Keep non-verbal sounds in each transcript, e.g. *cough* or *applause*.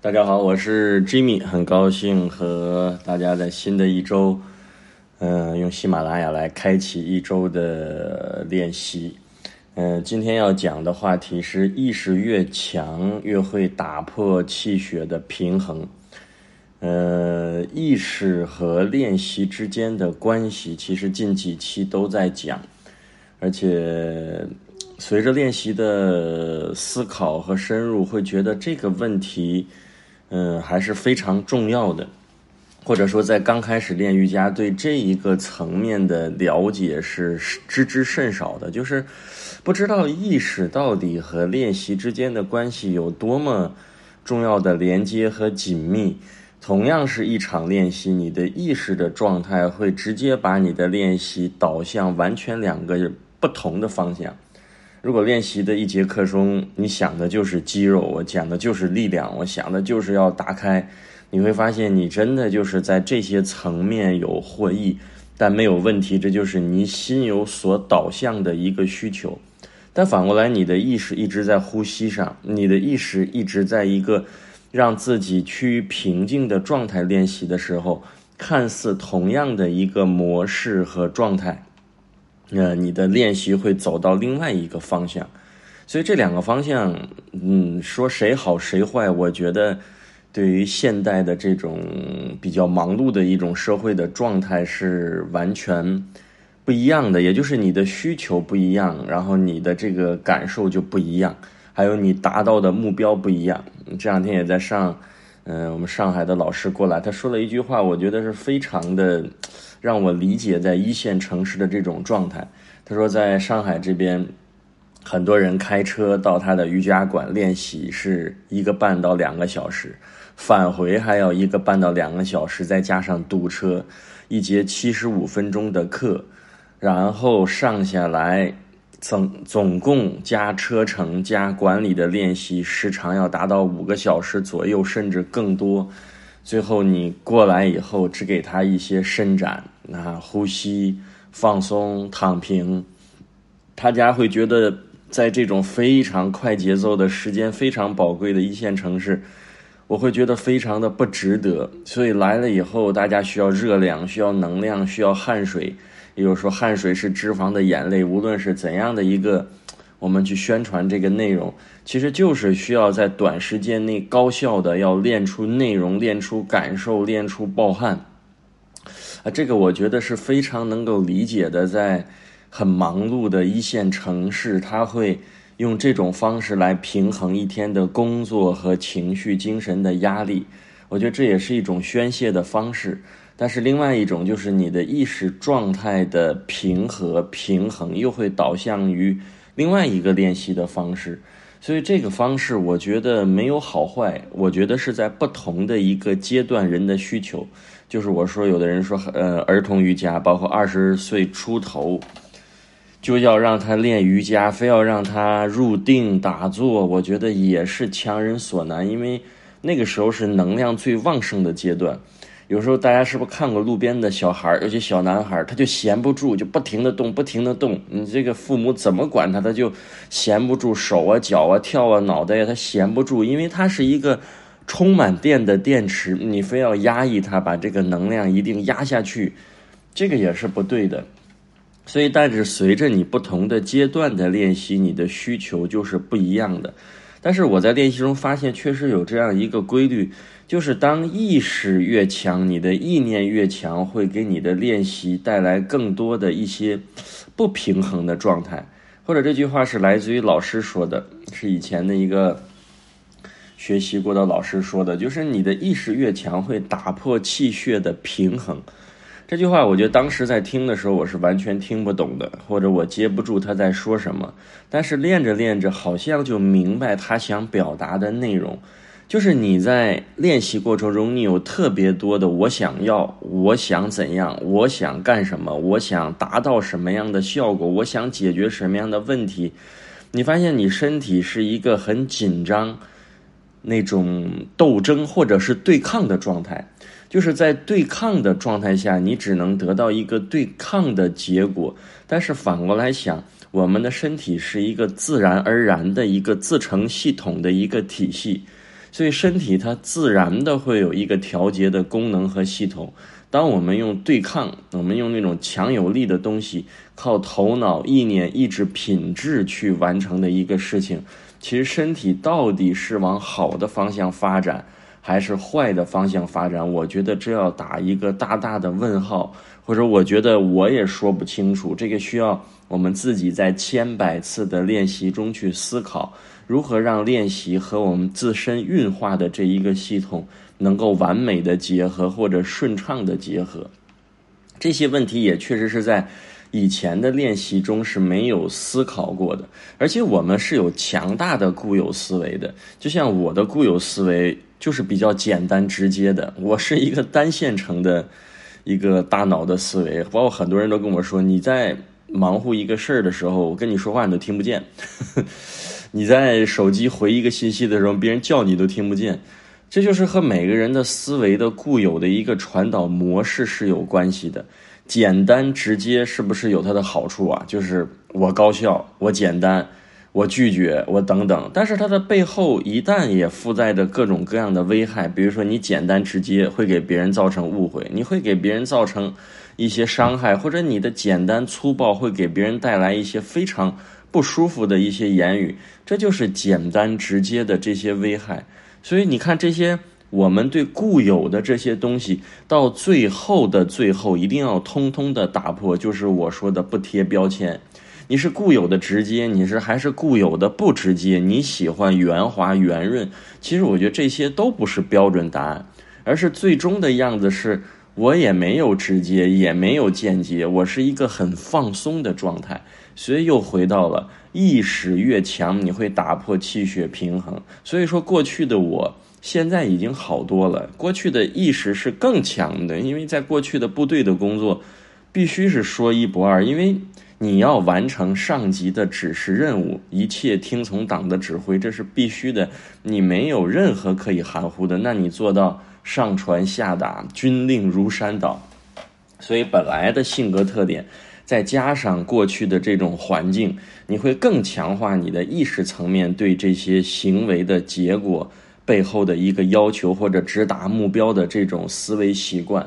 大家好，我是 Jimmy，很高兴和大家在新的一周，嗯、用喜马拉雅来开启一周的练习。嗯、今天要讲的话题是意识越强，越会打破气血的平衡。呃，意识和练习之间的关系，其实近几期都在讲，而且随着练习的思考和深入，会觉得这个问题，嗯、还是非常重要的。或者说，在刚开始练瑜伽，对这一个层面的了解是知之甚少的，就是不知道意识到底和练习之间的关系有多么重要的连接和紧密。同样是一场练习，你的意识的状态会直接把你的练习导向完全两个不同的方向。如果练习的一节课中，你想的就是肌肉，我讲的就是力量，我想的就是要打开，你会发现你真的就是在这些层面有获益，但没有问题，这就是你心有所导向的一个需求。但反过来，你的意识一直在呼吸上，你的意识一直在一个让自己趋于平静的状态练习的时候，看似同样的一个模式和状态，呃，你的练习会走到另外一个方向。所以这两个方向，嗯，说谁好谁坏，我觉得对于现代的这种比较忙碌的一种社会的状态是完全不一样的。也就是你的需求不一样，然后你的这个感受就不一样，还有你达到的目标不一样。这两天也在上，嗯、我们上海的老师过来，他说了一句话，我觉得是非常的让我理解在一线城市的这种状态。他说，在上海这边。很多人开车到他的瑜伽馆练习是一个半到两个小时，返回还要一个半到两个小时，再加上堵车，一节七十五分钟的课，然后上下来总总共加车程加管理的练习时长要达到五个小时左右，甚至更多。最后你过来以后，只给他一些伸展，啊，呼吸、放松、躺平，大家会觉得。在这种非常快节奏的时间非常宝贵的一线城市，我会觉得非常的不值得。所以来了以后，大家需要热量，需要能量，需要汗水。比如说，汗水是脂肪的眼泪。无论是怎样的一个，我们去宣传这个内容，其实就是需要在短时间内高效的要练出内容，练出感受，练出暴汗。啊，这个我觉得是非常能够理解的，在。很忙碌的一线城市，他会用这种方式来平衡一天的工作和情绪、精神的压力。我觉得这也是一种宣泄的方式。但是另外一种就是你的意识状态的平和、平衡，又会导向于另外一个练习的方式。所以这个方式，我觉得没有好坏，我觉得是在不同的一个阶段人的需求。就是我说，有的人说，呃，儿童瑜伽，包括二十岁出头。就要让他练瑜伽，非要让他入定打坐，我觉得也是强人所难，因为那个时候是能量最旺盛的阶段。有时候大家是不是看过路边的小孩，尤其小男孩，他就闲不住，就不停的动，不停的动。你这个父母怎么管他，他就闲不住，手啊、脚啊、跳啊、脑袋啊，他闲不住，因为他是一个充满电的电池，你非要压抑他，把这个能量一定压下去，这个也是不对的。所以，但是随着你不同的阶段的练习，你的需求就是不一样的。但是我在练习中发现，确实有这样一个规律，就是当意识越强，你的意念越强，会给你的练习带来更多的一些不平衡的状态。或者这句话是来自于老师说的，是以前的一个学习过的老师说的，就是你的意识越强，会打破气血的平衡。这句话，我觉得当时在听的时候，我是完全听不懂的，或者我接不住他在说什么。但是练着练着，好像就明白他想表达的内容。就是你在练习过程中，你有特别多的“我想要”“我想怎样”“我想干什么”“我想达到什么样的效果”“我想解决什么样的问题”。你发现你身体是一个很紧张、那种斗争或者是对抗的状态。就是在对抗的状态下，你只能得到一个对抗的结果。但是反过来想，我们的身体是一个自然而然的一个自成系统的一个体系。所以身体它自然的会有一个调节的功能和系统。当我们用对抗，我们用那种强有力的东西，靠头脑、意念、意志、品质去完成的一个事情，其实身体到底是往好的方向发展，还是坏的方向发展？我觉得这要打一个大大的问号，或者我觉得我也说不清楚。这个需要我们自己在千百次的练习中去思考，如何让练习和我们自身运化的这一个系统。能够完美的结合或者顺畅的结合，这些问题也确实是在以前的练习中是没有思考过的。而且我们是有强大的固有思维的，就像我的固有思维就是比较简单直接的，我是一个单线程的一个大脑的思维。包括很多人都跟我说，你在忙活一个事儿的时候，我跟你说话你都听不见；*laughs* 你在手机回一个信息的时候，别人叫你都听不见。这就是和每个人的思维的固有的一个传导模式是有关系的。简单直接是不是有它的好处啊？就是我高效，我简单，我拒绝，我等等。但是它的背后一旦也附带着各种各样的危害，比如说你简单直接会给别人造成误会，你会给别人造成一些伤害，或者你的简单粗暴会给别人带来一些非常不舒服的一些言语。这就是简单直接的这些危害。所以你看，这些我们对固有的这些东西，到最后的最后，一定要通通的打破。就是我说的不贴标签，你是固有的直接，你是还是固有的不直接？你喜欢圆滑圆润？其实我觉得这些都不是标准答案，而是最终的样子是，我也没有直接，也没有间接，我是一个很放松的状态。所以又回到了。意识越强，你会打破气血平衡。所以说，过去的我现在已经好多了。过去的意识是更强的，因为在过去的部队的工作，必须是说一不二，因为你要完成上级的指示任务，一切听从党的指挥，这是必须的。你没有任何可以含糊的，那你做到上传下达，军令如山倒。所以本来的性格特点。再加上过去的这种环境，你会更强化你的意识层面对这些行为的结果背后的一个要求或者直达目标的这种思维习惯。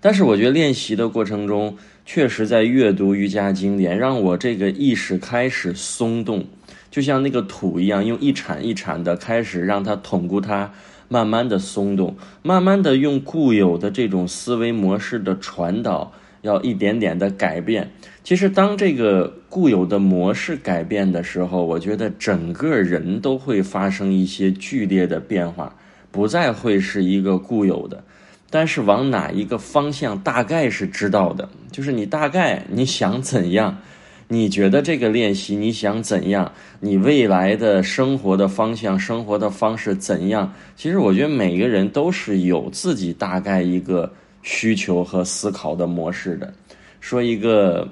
但是我觉得练习的过程中，确实在阅读瑜伽经典，让我这个意识开始松动，就像那个土一样，用一铲一铲的开始让它巩固它，慢慢的松动，慢慢的用固有的这种思维模式的传导。要一点点的改变。其实，当这个固有的模式改变的时候，我觉得整个人都会发生一些剧烈的变化，不再会是一个固有的。但是，往哪一个方向，大概是知道的。就是你大概你想怎样，你觉得这个练习你想怎样，你未来的生活的方向、生活的方式怎样？其实，我觉得每个人都是有自己大概一个。需求和思考的模式的，说一个，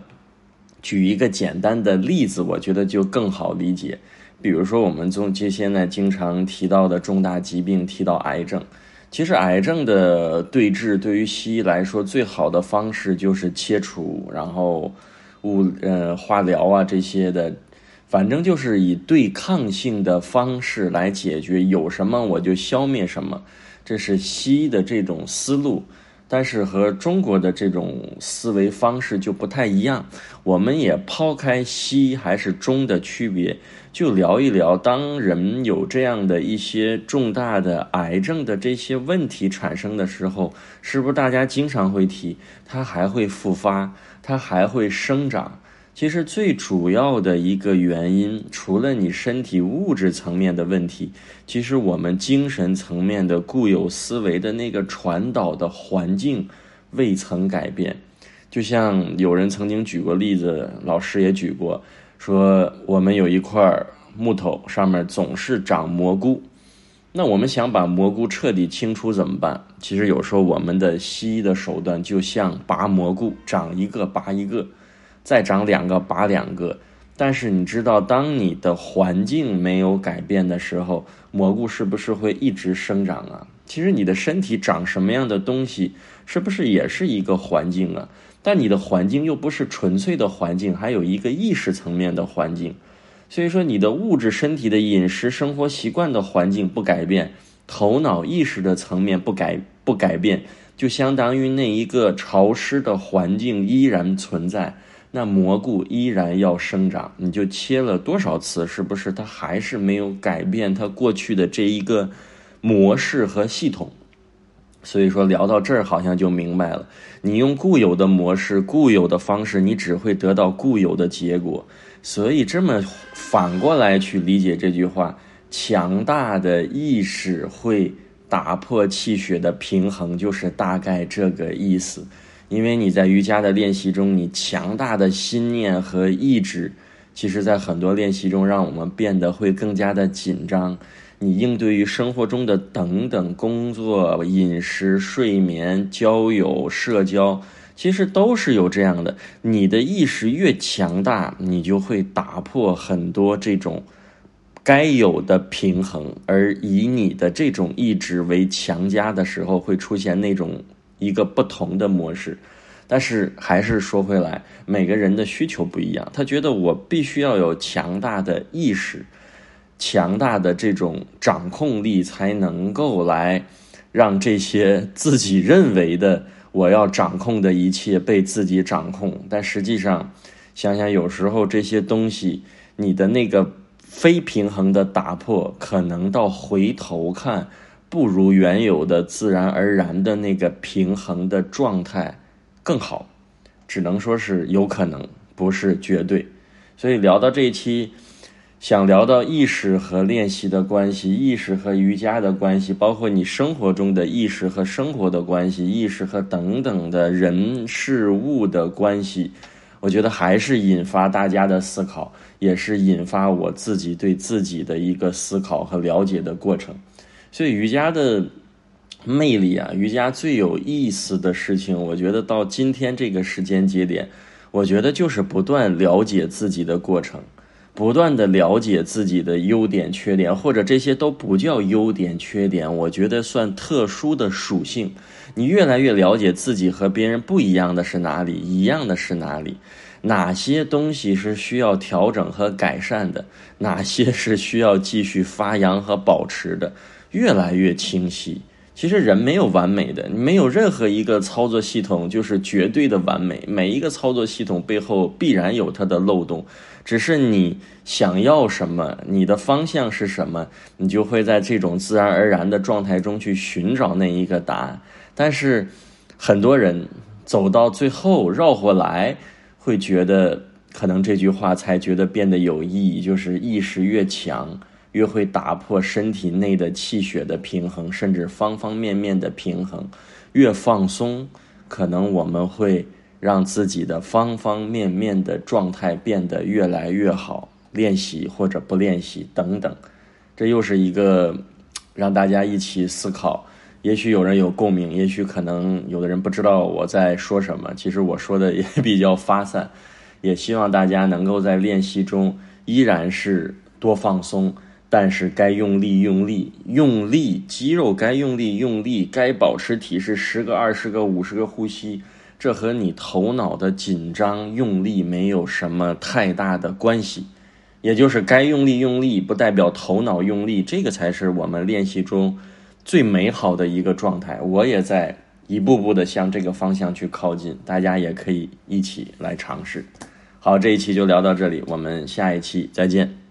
举一个简单的例子，我觉得就更好理解。比如说，我们中这现在经常提到的重大疾病，提到癌症，其实癌症的对治对于西医来说，最好的方式就是切除，然后物呃化疗啊这些的，反正就是以对抗性的方式来解决，有什么我就消灭什么，这是西医的这种思路。但是和中国的这种思维方式就不太一样。我们也抛开西还是中的区别，就聊一聊，当人有这样的一些重大的癌症的这些问题产生的时候，是不是大家经常会提，它还会复发，它还会生长？其实最主要的一个原因，除了你身体物质层面的问题，其实我们精神层面的固有思维的那个传导的环境未曾改变。就像有人曾经举过例子，老师也举过，说我们有一块木头上面总是长蘑菇，那我们想把蘑菇彻底清除怎么办？其实有时候我们的西医的手段就像拔蘑菇，长一个拔一个。再长两个拔两个，但是你知道，当你的环境没有改变的时候，蘑菇是不是会一直生长啊？其实你的身体长什么样的东西，是不是也是一个环境啊？但你的环境又不是纯粹的环境，还有一个意识层面的环境。所以说，你的物质身体的饮食生活习惯的环境不改变，头脑意识的层面不改不改变，就相当于那一个潮湿的环境依然存在，那蘑菇依然要生长。你就切了多少次，是不是它还是没有改变它过去的这一个模式和系统？所以说聊到这儿，好像就明白了。你用固有的模式、固有的方式，你只会得到固有的结果。所以这么反过来去理解这句话：强大的意识会打破气血的平衡，就是大概这个意思。因为你在瑜伽的练习中，你强大的心念和意志，其实在很多练习中，让我们变得会更加的紧张。你应对于生活中的等等工作、饮食、睡眠、交友、社交，其实都是有这样的。你的意识越强大，你就会打破很多这种该有的平衡，而以你的这种意志为强加的时候，会出现那种一个不同的模式。但是还是说回来，每个人的需求不一样，他觉得我必须要有强大的意识。强大的这种掌控力，才能够来让这些自己认为的我要掌控的一切被自己掌控。但实际上，想想有时候这些东西，你的那个非平衡的打破，可能到回头看，不如原有的自然而然的那个平衡的状态更好。只能说是有可能，不是绝对。所以聊到这一期。想聊到意识和练习的关系，意识和瑜伽的关系，包括你生活中的意识和生活的关系，意识和等等的人事物的关系，我觉得还是引发大家的思考，也是引发我自己对自己的一个思考和了解的过程。所以瑜伽的魅力啊，瑜伽最有意思的事情，我觉得到今天这个时间节点，我觉得就是不断了解自己的过程。不断的了解自己的优点、缺点，或者这些都不叫优点、缺点，我觉得算特殊的属性。你越来越了解自己和别人不一样的是哪里，一样的是哪里，哪些东西是需要调整和改善的，哪些是需要继续发扬和保持的，越来越清晰。其实人没有完美的，没有任何一个操作系统就是绝对的完美。每一个操作系统背后必然有它的漏洞，只是你想要什么，你的方向是什么，你就会在这种自然而然的状态中去寻找那一个答案。但是很多人走到最后绕回来，会觉得可能这句话才觉得变得有意义，就是意识越强。越会打破身体内的气血的平衡，甚至方方面面的平衡。越放松，可能我们会让自己的方方面面的状态变得越来越好。练习或者不练习等等，这又是一个让大家一起思考。也许有人有共鸣，也许可能有的人不知道我在说什么。其实我说的也 *laughs* 比较发散，也希望大家能够在练习中依然是多放松。但是该用力用力用力，肌肉该用力用力，该保持体式十个二十个五十个呼吸，这和你头脑的紧张用力没有什么太大的关系。也就是该用力用力，不代表头脑用力，这个才是我们练习中最美好的一个状态。我也在一步步的向这个方向去靠近，大家也可以一起来尝试。好，这一期就聊到这里，我们下一期再见。